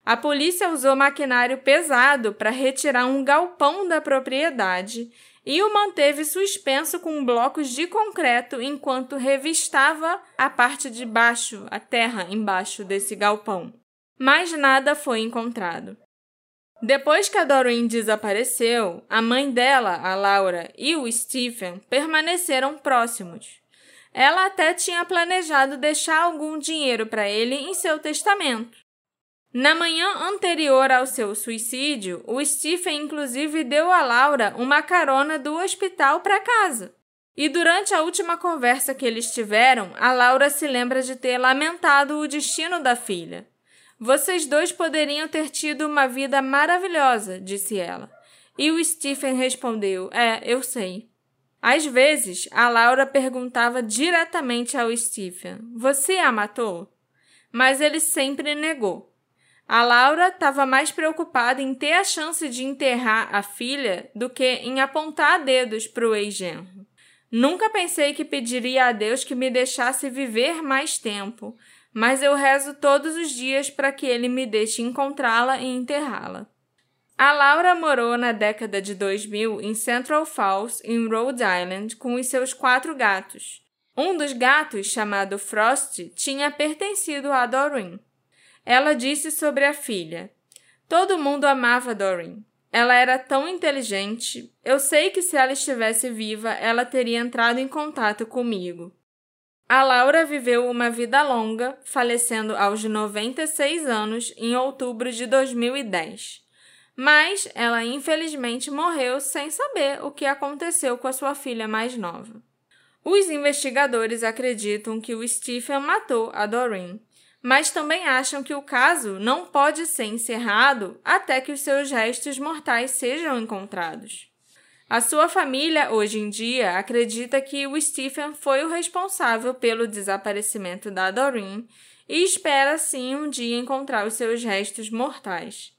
A polícia usou maquinário pesado para retirar um galpão da propriedade e o manteve suspenso com blocos de concreto enquanto revistava a parte de baixo, a terra embaixo desse galpão. Mas nada foi encontrado. Depois que a Doreen desapareceu, a mãe dela, a Laura, e o Stephen permaneceram próximos. Ela até tinha planejado deixar algum dinheiro para ele em seu testamento. Na manhã anterior ao seu suicídio, o Stephen inclusive deu a Laura uma carona do hospital para casa. E durante a última conversa que eles tiveram, a Laura se lembra de ter lamentado o destino da filha. Vocês dois poderiam ter tido uma vida maravilhosa, disse ela. E o Stephen respondeu: É, eu sei. Às vezes, a Laura perguntava diretamente ao Stephen: Você a matou? Mas ele sempre negou. A Laura estava mais preocupada em ter a chance de enterrar a filha do que em apontar dedos para o ex-genro. Nunca pensei que pediria a Deus que me deixasse viver mais tempo, mas eu rezo todos os dias para que ele me deixe encontrá-la e enterrá-la. A Laura morou na década de 2000 em Central Falls, em Rhode Island, com os seus quatro gatos. Um dos gatos, chamado Frost, tinha pertencido a Doreen. Ela disse sobre a filha: Todo mundo amava Doreen. Ela era tão inteligente. Eu sei que se ela estivesse viva, ela teria entrado em contato comigo. A Laura viveu uma vida longa, falecendo aos 96 anos em outubro de 2010. Mas ela infelizmente morreu sem saber o que aconteceu com a sua filha mais nova. Os investigadores acreditam que o Stephen matou a Doreen, mas também acham que o caso não pode ser encerrado até que os seus restos mortais sejam encontrados. A sua família, hoje em dia, acredita que o Stephen foi o responsável pelo desaparecimento da Doreen e espera sim um dia encontrar os seus restos mortais.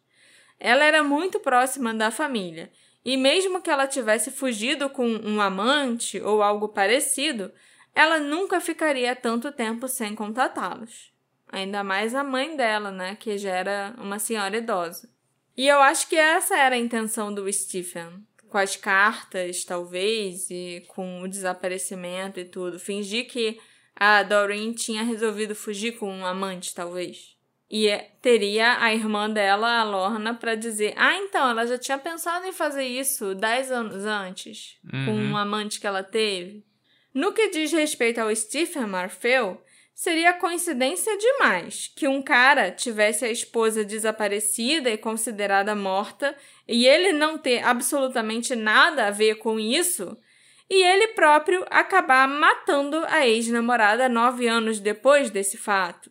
Ela era muito próxima da família, e mesmo que ela tivesse fugido com um amante ou algo parecido, ela nunca ficaria tanto tempo sem contatá-los. Ainda mais a mãe dela, né? Que já era uma senhora idosa. E eu acho que essa era a intenção do Stephen. Com as cartas, talvez, e com o desaparecimento e tudo. Fingir que a Doreen tinha resolvido fugir com um amante, talvez. E é, teria a irmã dela, a Lorna, para dizer: Ah, então, ela já tinha pensado em fazer isso dez anos antes, uhum. com um amante que ela teve. No que diz respeito ao Stephen Marfeu, Seria coincidência demais que um cara tivesse a esposa desaparecida e considerada morta e ele não ter absolutamente nada a ver com isso e ele próprio acabar matando a ex-namorada nove anos depois desse fato.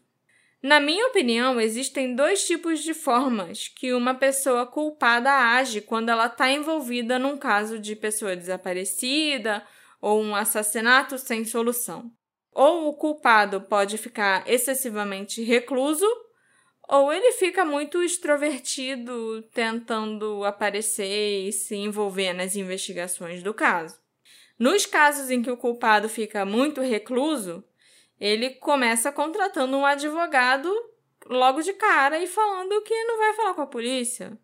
Na minha opinião, existem dois tipos de formas que uma pessoa culpada age quando ela está envolvida num caso de pessoa desaparecida ou um assassinato sem solução. Ou o culpado pode ficar excessivamente recluso, ou ele fica muito extrovertido, tentando aparecer e se envolver nas investigações do caso. Nos casos em que o culpado fica muito recluso, ele começa contratando um advogado logo de cara e falando que não vai falar com a polícia.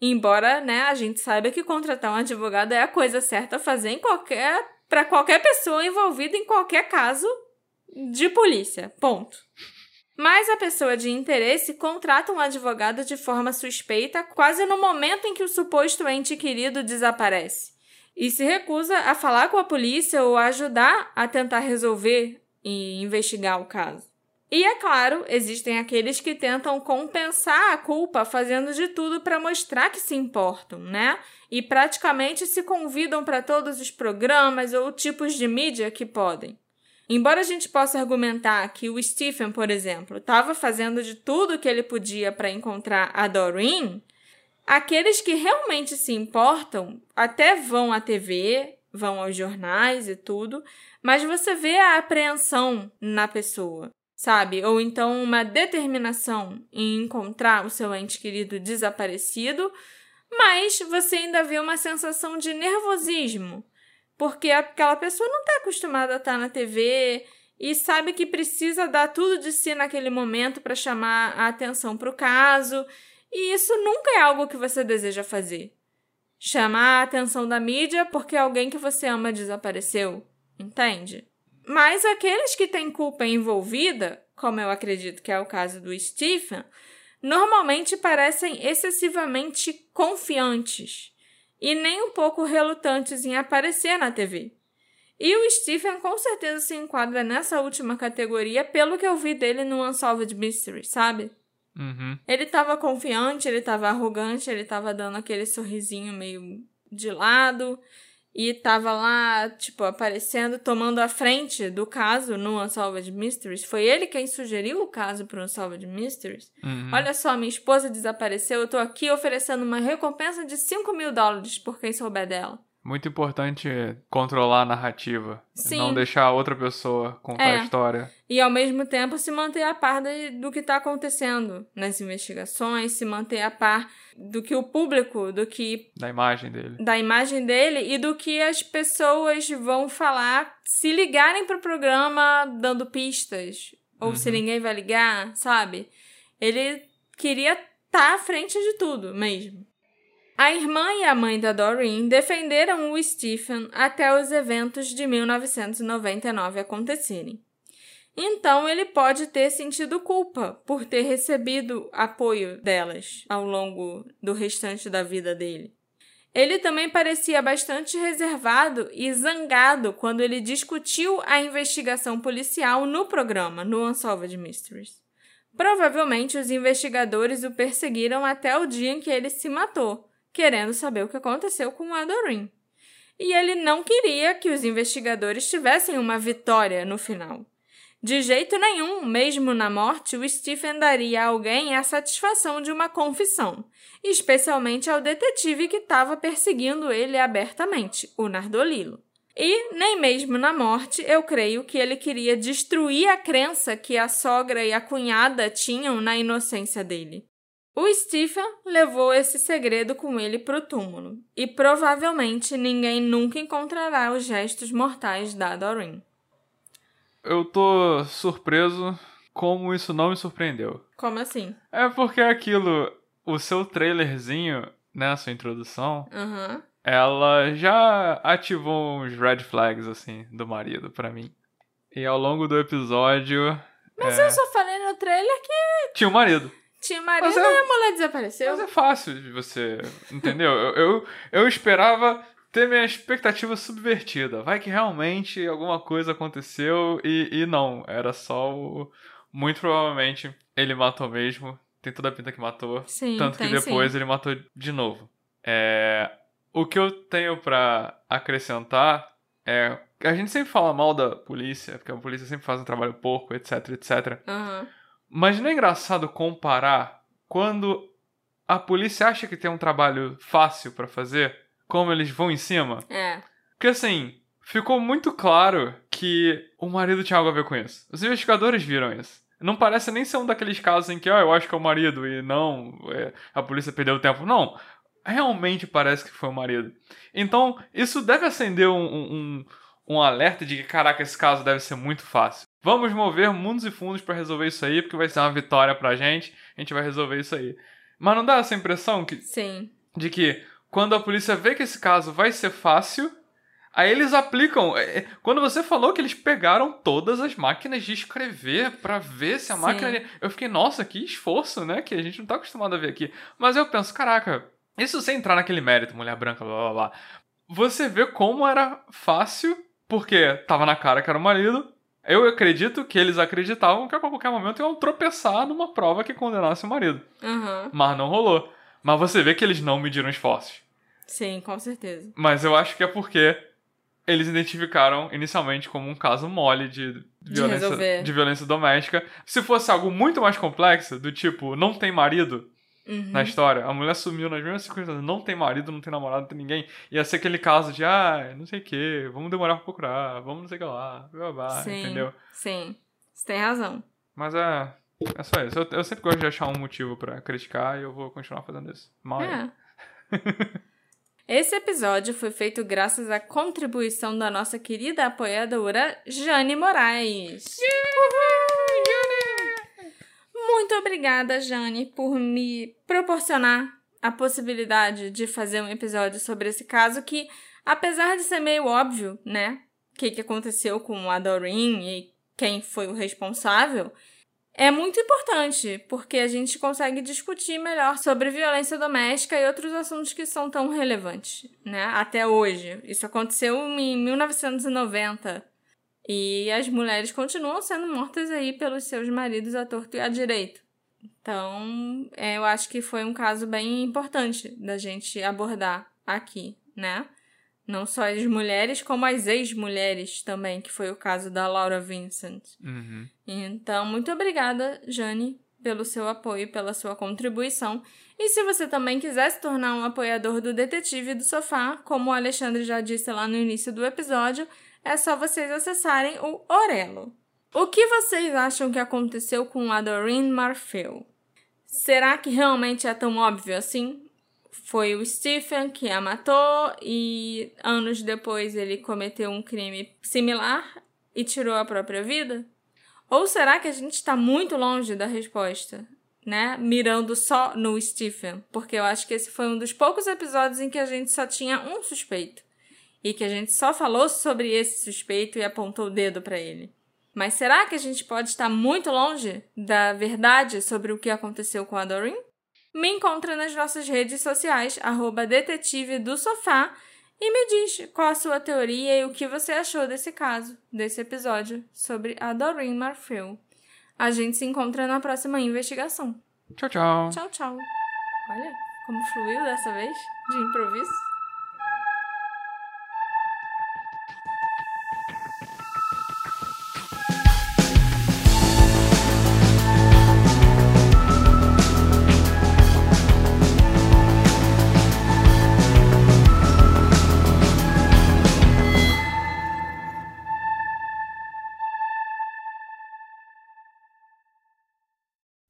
Embora, né, a gente saiba que contratar um advogado é a coisa certa a fazer em qualquer para qualquer pessoa envolvida em qualquer caso de polícia. Ponto. Mas a pessoa de interesse contrata um advogado de forma suspeita quase no momento em que o suposto ente querido desaparece e se recusa a falar com a polícia ou a ajudar a tentar resolver e investigar o caso. E é claro, existem aqueles que tentam compensar a culpa fazendo de tudo para mostrar que se importam, né? E praticamente se convidam para todos os programas ou tipos de mídia que podem. Embora a gente possa argumentar que o Stephen, por exemplo, estava fazendo de tudo que ele podia para encontrar a Doreen, aqueles que realmente se importam até vão à TV, vão aos jornais e tudo, mas você vê a apreensão na pessoa, sabe? Ou então uma determinação em encontrar o seu ente querido desaparecido, mas você ainda vê uma sensação de nervosismo porque aquela pessoa não está acostumada a estar tá na TV e sabe que precisa dar tudo de si naquele momento para chamar a atenção para o caso, e isso nunca é algo que você deseja fazer. Chamar a atenção da mídia porque alguém que você ama desapareceu, entende? Mas aqueles que têm culpa envolvida, como eu acredito que é o caso do Stephen, normalmente parecem excessivamente confiantes e nem um pouco relutantes em aparecer na TV. E o Stephen com certeza se enquadra nessa última categoria pelo que eu vi dele no Unsolved Mystery, sabe? Uhum. Ele tava confiante, ele tava arrogante, ele tava dando aquele sorrisinho meio de lado. E tava lá, tipo, aparecendo, tomando a frente do caso no Unsolved Mysteries. Foi ele quem sugeriu o caso pro Unsolved Mysteries. Uhum. Olha só, minha esposa desapareceu, eu tô aqui oferecendo uma recompensa de 5 mil dólares por quem souber dela. Muito importante controlar a narrativa. Sim. Não deixar outra pessoa contar É. a história. E ao mesmo tempo se manter a par do que está acontecendo nas investigações, se manter a par do que o público, do que Da imagem dele. da imagem dele e do que as pessoas vão falar se ligarem pro programa dando pistas ou se ninguém vai ligar, sabe? Ele queria estar à frente de tudo mesmo. A irmã e a mãe da Doreen defenderam o Stephen até os eventos de 1999 acontecerem. Então ele pode ter sentido culpa por ter recebido apoio delas ao longo do restante da vida dele. Ele também parecia bastante reservado e zangado quando ele discutiu a investigação policial no programa, no Unsolved Mysteries. Provavelmente os investigadores o perseguiram até o dia em que ele se matou, querendo saber o que aconteceu com a Doreen. E ele não queria que os investigadores tivessem uma vitória no final. De jeito nenhum, mesmo na morte, o Stephen daria a alguém a satisfação de uma confissão, especialmente ao detetive que estava perseguindo ele abertamente, o Nardolilo. E, nem mesmo na morte, eu creio que ele queria destruir a crença que a sogra e a cunhada tinham na inocência dele. O Stephen levou esse segredo com ele para o túmulo, e provavelmente ninguém nunca encontrará os restos mortais da Doreen. Eu tô surpreso como isso não me surpreendeu. Como assim? É porque aquilo, o seu trailerzinho, né, sua introdução, Aham. ela já ativou uns red flags, assim, do marido pra mim. E ao longo do episódio. Mas é, eu só falei no trailer que Tinha um marido. Tinha marido Mas é- e a mulher desapareceu. Mas é fácil de você. Entendeu? eu, eu, eu esperava ter minha expectativa subvertida. Vai que realmente alguma coisa aconteceu e, e não. Era só o. Muito provavelmente ele matou mesmo. Tem toda a pinta que matou. Sim, Tanto que tem depois sim. ele matou de novo. É, o que eu tenho pra acrescentar é. A gente sempre fala mal da polícia, porque a polícia sempre faz um trabalho porco, etc, etc. Aham. Mas não é engraçado comparar quando a polícia acha que tem um trabalho fácil pra fazer, como eles vão em cima? É. Porque assim, ficou muito claro que o marido tinha algo a ver com isso. Os investigadores viram isso. Não parece nem ser um daqueles casos em que, ah, eu acho que é o marido e não, é, a polícia perdeu tempo. Não. Realmente parece que foi o marido. Então, isso deve acender um, um- um alerta de que, caraca, esse caso deve ser muito fácil. Vamos mover mundos e fundos pra resolver isso aí, porque vai ser uma vitória pra gente. A gente vai resolver isso aí. Mas não dá essa impressão que, Sim. de que quando a polícia vê que esse caso vai ser fácil, aí eles aplicam. é, é, Quando você falou que eles pegaram todas as máquinas de escrever pra ver se a Sim. máquina. Eu fiquei, nossa, que esforço, né? Que a gente não tá acostumado a ver aqui. Mas eu penso, caraca, isso sem entrar naquele mérito, mulher branca, blá blá blá. Você vê como era fácil, porque tava na cara que era o marido. Eu acredito que eles acreditavam que a qualquer momento iam tropeçar numa prova que condenasse o marido. Aham. Mas não rolou. Mas você vê que eles não mediram esforços. Sim, com certeza. Mas eu acho que é porque eles identificaram inicialmente como um caso mole de violência, resolver. de violência doméstica. Se fosse algo muito mais complexo, do tipo, não tem marido Uhum. na história, a mulher sumiu nas mesmas circunstâncias, não tem marido, não tem namorado, não tem ninguém, ia ser aquele caso de, ah, não sei o que, vamos demorar pra procurar, vamos não sei o que lá, blá, blá, Sim. entendeu? Sim. Você tem razão. Mas é, é só isso. Eu, eu sempre gosto de achar um motivo pra criticar e eu vou continuar fazendo isso. Mal. É. Esse episódio foi feito graças à contribuição da nossa querida apoiadora Jane Moraes. Muito obrigada, Jane, por me proporcionar a possibilidade de fazer um episódio sobre esse caso que, apesar de ser meio óbvio, né? O que, que aconteceu com a Doreen e quem foi o responsável, é muito importante, porque a gente consegue discutir melhor sobre violência doméstica e outros assuntos que são tão relevantes, né? Até hoje. Isso aconteceu em 1990. E as mulheres continuam sendo mortas aí pelos seus maridos à torto e à direito. Então, é, eu acho que foi um caso bem importante da gente abordar aqui, né? Não só as mulheres, como as ex-mulheres também, que foi o caso da Laura Vincent. Uhum. Então, muito obrigada, Jane, pelo seu apoio, pela sua contribuição. E se você também quiser se tornar um apoiador do Detetive do Sofá, como o Alexandre já disse lá no início do episódio, é só vocês acessarem o Orelo. O que vocês acham que aconteceu com a Doreen Marfeu? Será que realmente é tão óbvio assim? Foi o Stephen que a matou e anos depois ele cometeu um crime similar e tirou a própria vida? Ou será que a gente está muito longe da resposta, né? Mirando só no Stephen, porque eu acho que esse foi um dos poucos episódios em que a gente só tinha um suspeito e que a gente só falou sobre esse suspeito e apontou o dedo para ele. Mas será que a gente pode estar muito longe da verdade sobre o que aconteceu com a Doreen? Me encontra nas nossas redes sociais, arroba detetive do sofá, e me diz qual a sua teoria e o que você achou desse caso, desse episódio sobre a Doreen Marfil. A gente se encontra na próxima investigação. Tchau, tchau. Tchau, tchau. Olha como fluiu dessa vez, de improviso.